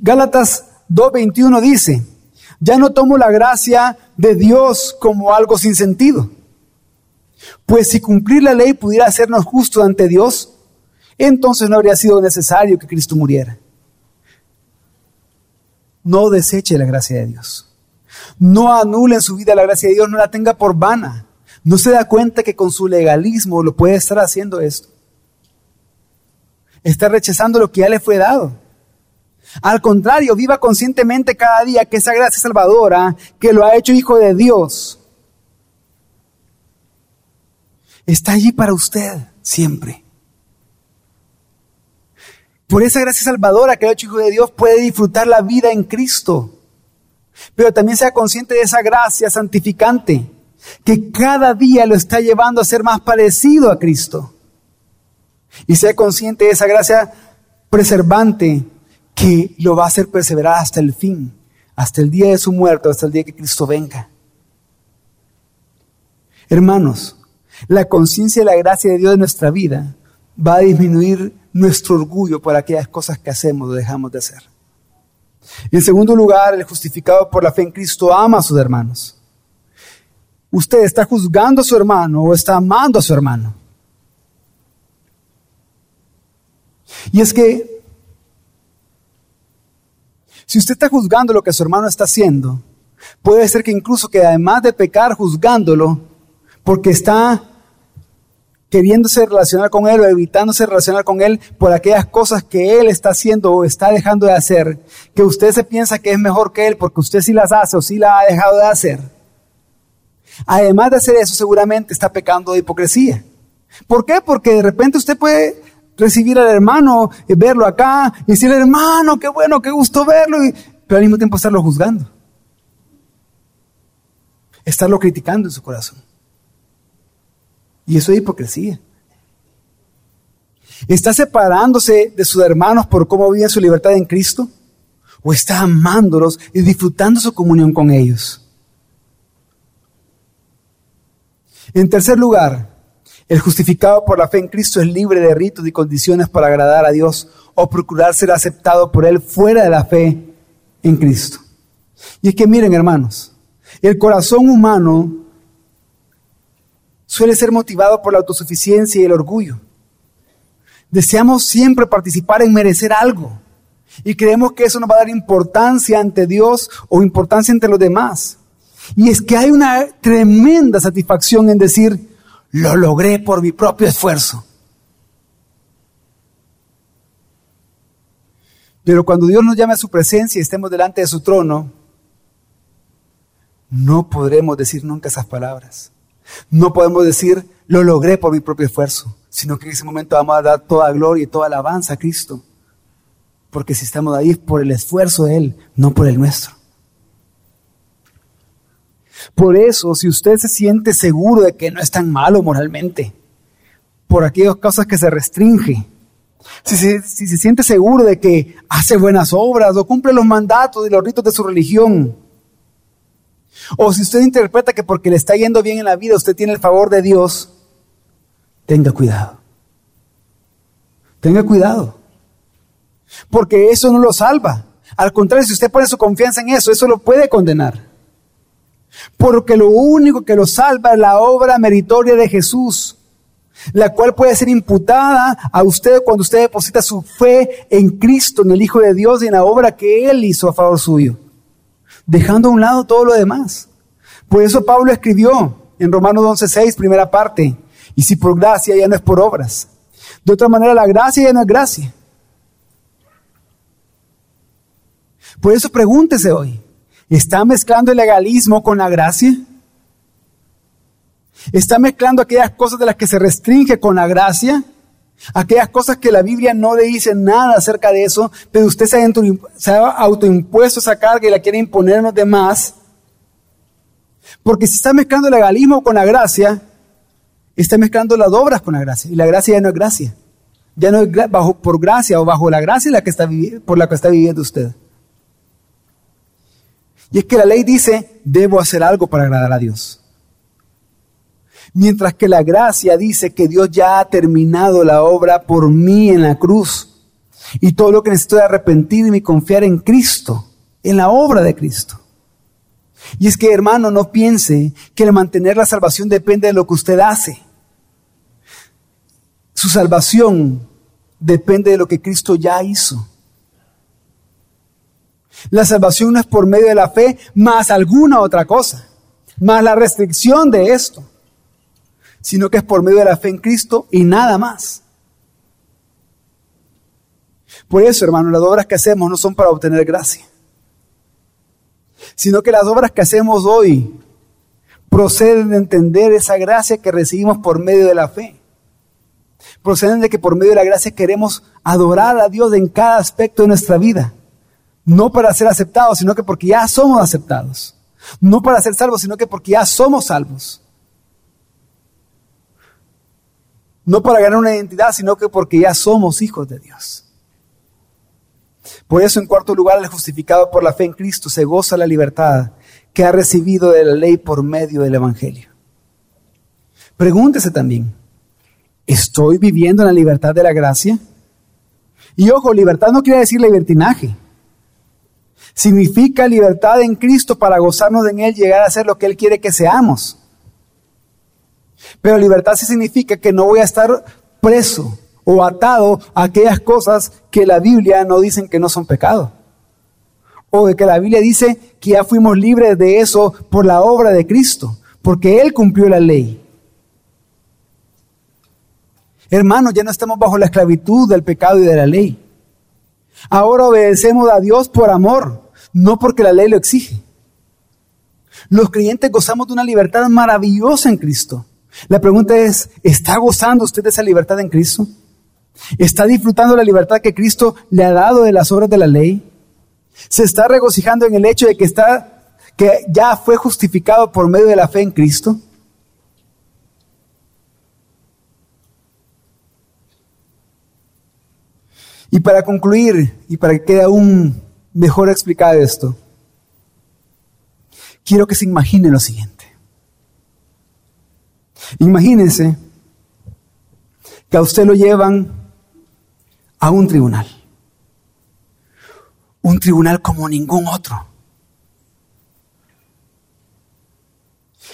Gálatas 2.21 dice, ya no tomo la gracia de Dios como algo sin sentido. Pues si cumplir la ley pudiera hacernos justos ante Dios, entonces no habría sido necesario que Cristo muriera. No deseche la gracia de Dios. No anule en su vida la gracia de Dios, no la tenga por vana. No se da cuenta que con su legalismo lo puede estar haciendo esto. Está rechazando lo que ya le fue dado. Al contrario, viva conscientemente cada día que esa gracia salvadora, que lo ha hecho hijo de Dios, está allí para usted siempre. Por esa gracia salvadora que lo ha hecho hijo de Dios puede disfrutar la vida en Cristo. Pero también sea consciente de esa gracia santificante que cada día lo está llevando a ser más parecido a Cristo. Y sea consciente de esa gracia preservante que lo va a hacer perseverar hasta el fin, hasta el día de su muerte, hasta el día que Cristo venga. Hermanos, la conciencia de la gracia de Dios en nuestra vida va a disminuir nuestro orgullo por aquellas cosas que hacemos o dejamos de hacer. en segundo lugar, el justificado por la fe en Cristo ama a sus hermanos. ¿Usted está juzgando a su hermano o está amando a su hermano? Y es que si usted está juzgando lo que su hermano está haciendo, puede ser que incluso que además de pecar juzgándolo, porque está queriéndose relacionar con él o evitándose relacionar con él por aquellas cosas que él está haciendo o está dejando de hacer, que usted se piensa que es mejor que él porque usted sí las hace o sí la ha dejado de hacer. Además de hacer eso, seguramente está pecando de hipocresía. ¿Por qué? Porque de repente usted puede recibir al hermano, y verlo acá, y decirle, hermano, qué bueno, qué gusto verlo, pero al mismo tiempo estarlo juzgando. Estarlo criticando en su corazón. Y eso es hipocresía. ¿Está separándose de sus hermanos por cómo vive su libertad en Cristo? ¿O está amándolos y disfrutando su comunión con ellos? En tercer lugar, el justificado por la fe en Cristo es libre de ritos y condiciones para agradar a Dios o procurar ser aceptado por Él fuera de la fe en Cristo. Y es que miren hermanos, el corazón humano suele ser motivado por la autosuficiencia y el orgullo. Deseamos siempre participar en merecer algo. Y creemos que eso nos va a dar importancia ante Dios o importancia entre los demás. Y es que hay una tremenda satisfacción en decir, lo logré por mi propio esfuerzo. Pero cuando Dios nos llame a su presencia y estemos delante de su trono, no podremos decir nunca esas palabras. No podemos decir, lo logré por mi propio esfuerzo, sino que en ese momento vamos a dar toda gloria y toda alabanza a Cristo. Porque si estamos ahí es por el esfuerzo de Él, no por el nuestro. Por eso, si usted se siente seguro de que no es tan malo moralmente, por aquellas cosas que se restringe, si se, si se siente seguro de que hace buenas obras o cumple los mandatos y los ritos de su religión, o si usted interpreta que porque le está yendo bien en la vida usted tiene el favor de Dios, tenga cuidado. Tenga cuidado. Porque eso no lo salva. Al contrario, si usted pone su confianza en eso, eso lo puede condenar. Porque lo único que lo salva es la obra meritoria de Jesús, la cual puede ser imputada a usted cuando usted deposita su fe en Cristo, en el Hijo de Dios y en la obra que Él hizo a favor suyo dejando a un lado todo lo demás. Por eso Pablo escribió en Romanos 11:6, primera parte, y si por gracia ya no es por obras. De otra manera, la gracia ya no es gracia. Por eso pregúntese hoy, ¿está mezclando el legalismo con la gracia? ¿Está mezclando aquellas cosas de las que se restringe con la gracia? Aquellas cosas que la Biblia no le dice nada acerca de eso, pero usted se ha, autoimpuesto esa carga y la quiere imponer a los demás. Porque si está mezclando el legalismo con la gracia, está mezclando las obras con la gracia. Y la gracia ya no es gracia. Ya no es bajo, por gracia o bajo la gracia la que está, por la que está viviendo usted. Y es que la ley dice, debo hacer algo para agradar a Dios. Mientras que la gracia dice que Dios ya ha terminado la obra por mí en la cruz. Y todo lo que necesito es arrepentirme y confiar en Cristo, en la obra de Cristo. Y es que, hermano, no piense que el mantener la salvación depende de lo que usted hace. Su salvación depende de lo que Cristo ya hizo. La salvación no es por medio de la fe más alguna otra cosa, más la restricción de esto sino que es por medio de la fe en Cristo y nada más. Por eso, hermano, las obras que hacemos no son para obtener gracia, sino que las obras que hacemos hoy proceden de entender esa gracia que recibimos por medio de la fe. Proceden de que por medio de la gracia queremos adorar a Dios en cada aspecto de nuestra vida. No para ser aceptados, sino que porque ya somos aceptados. No para ser salvos, sino que porque ya somos salvos. No para ganar una identidad, sino que porque ya somos hijos de Dios. Por eso, en cuarto lugar, el justificado por la fe en Cristo se goza la libertad que ha recibido de la ley por medio del Evangelio. Pregúntese también, ¿estoy viviendo en la libertad de la gracia? Y ojo, libertad no quiere decir libertinaje. Significa libertad en Cristo para gozarnos en Él, llegar a ser lo que Él quiere que seamos. Pero libertad sí significa que no voy a estar preso o atado a aquellas cosas que la Biblia no dicen que no son pecado. O de que la Biblia dice que ya fuimos libres de eso por la obra de Cristo, porque Él cumplió la ley. Hermanos, ya no estamos bajo la esclavitud del pecado y de la ley. Ahora obedecemos a Dios por amor, no porque la ley lo exige. Los creyentes gozamos de una libertad maravillosa en Cristo. La pregunta es, ¿está gozando usted de esa libertad en Cristo? ¿Está disfrutando la libertad que Cristo le ha dado de las obras de la ley? ¿Se está regocijando en el hecho de que está que ya fue justificado por medio de la fe en Cristo? Y para concluir, y para que quede aún mejor explicado esto, quiero que se imagine lo siguiente. Imagínense que a usted lo llevan a un tribunal. Un tribunal como ningún otro.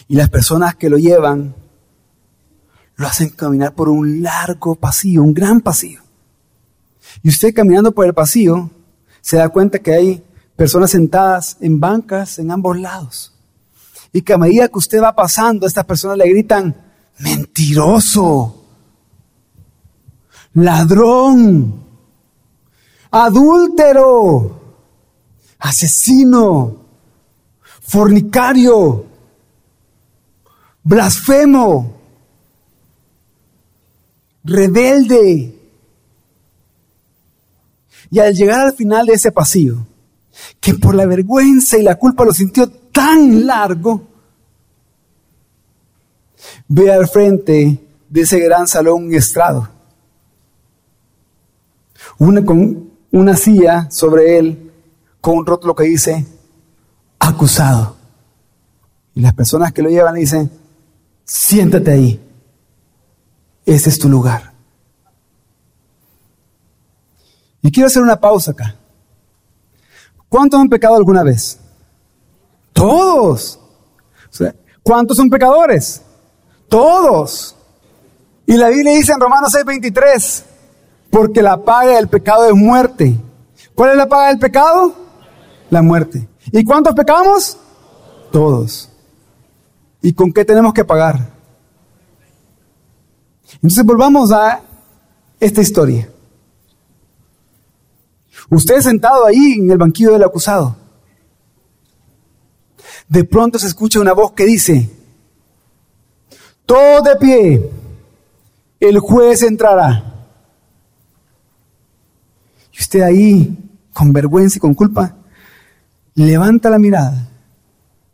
Y las personas que lo llevan lo hacen caminar por un largo pasillo, un gran pasillo. Y usted caminando por el pasillo se da cuenta que hay personas sentadas en bancas en ambos lados. Y que a medida que usted va pasando, estas personas le gritan, mentiroso, ladrón, adúltero, asesino, fornicario, blasfemo, rebelde. Y al llegar al final de ese pasillo, que por la vergüenza y la culpa lo sintió tan largo, ve al frente de ese gran salón un estrado, una, con una silla sobre él, con un rótulo que dice, acusado. Y las personas que lo llevan le dicen, siéntate ahí, ese es tu lugar. Y quiero hacer una pausa acá. ¿Cuántos han pecado alguna vez? Todos. ¿Cuántos son pecadores? Todos. Y la Biblia dice en Romanos 6:23, porque la paga del pecado es muerte. ¿Cuál es la paga del pecado? La muerte. ¿Y cuántos pecamos? Todos. ¿Y con qué tenemos que pagar? Entonces volvamos a esta historia. Usted sentado ahí en el banquillo del acusado. De pronto se escucha una voz que dice, todo de pie, el juez entrará. Y usted ahí, con vergüenza y con culpa, levanta la mirada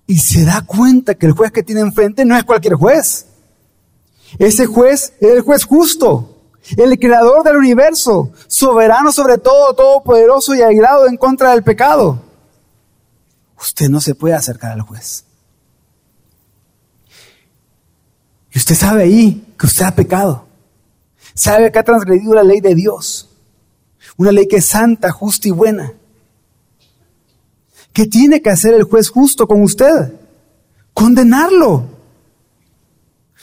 y se da cuenta que el juez que tiene enfrente no es cualquier juez. Ese juez es el juez justo, el creador del universo, soberano sobre todo, todopoderoso y airado en contra del pecado. Usted no se puede acercar al juez. Y usted sabe ahí que usted ha pecado. Sabe que ha transgredido la ley de Dios. Una ley que es santa, justa y buena. ¿Qué tiene que hacer el juez justo con usted? Condenarlo.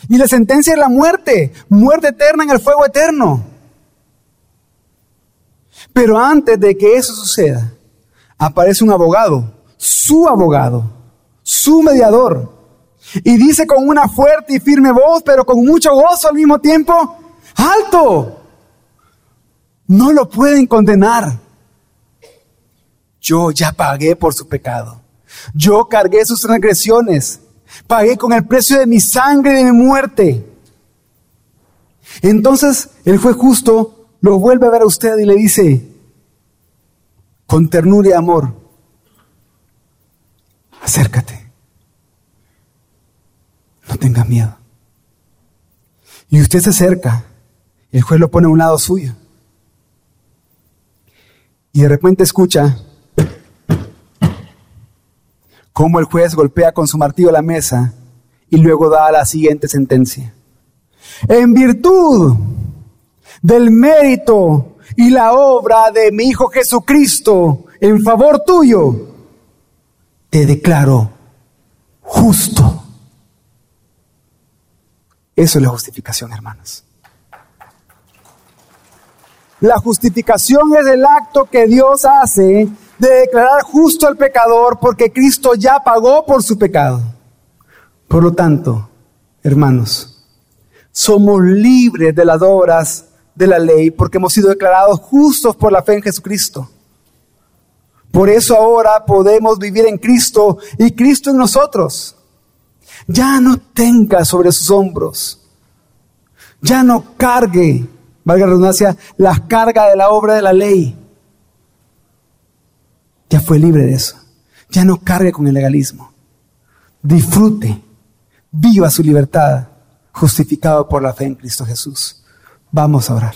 Y la sentencia es la muerte, muerte eterna en el fuego eterno. Pero antes de que eso suceda, aparece un abogado, su abogado, su mediador, y dice con una fuerte y firme voz, pero con mucho gozo al mismo tiempo, alto, no lo pueden condenar. Yo ya pagué por su pecado. Yo cargué sus transgresiones. Pagué con el precio de mi sangre y de mi muerte. Entonces el juez justo lo vuelve a ver a usted y le dice, con ternura y amor, acércate. No tengas miedo. Y usted se acerca. El juez lo pone a un lado suyo. Y de repente escucha cómo el juez golpea con su martillo la mesa y luego da la siguiente sentencia. En virtud del mérito y la obra de mi Hijo Jesucristo en favor tuyo, te declaro justo. Eso es la justificación, hermanos. La justificación es el acto que Dios hace de declarar justo al pecador porque Cristo ya pagó por su pecado. Por lo tanto, hermanos, somos libres de las obras de la ley porque hemos sido declarados justos por la fe en Jesucristo. Por eso ahora podemos vivir en Cristo y Cristo en nosotros. Ya no tenga sobre sus hombros, ya no cargue, valga la redundancia, las cargas de la obra de la ley ya fue libre de eso. Ya no cargue con el legalismo. Disfrute, viva su libertad, justificado por la fe en Cristo Jesús. Vamos a orar.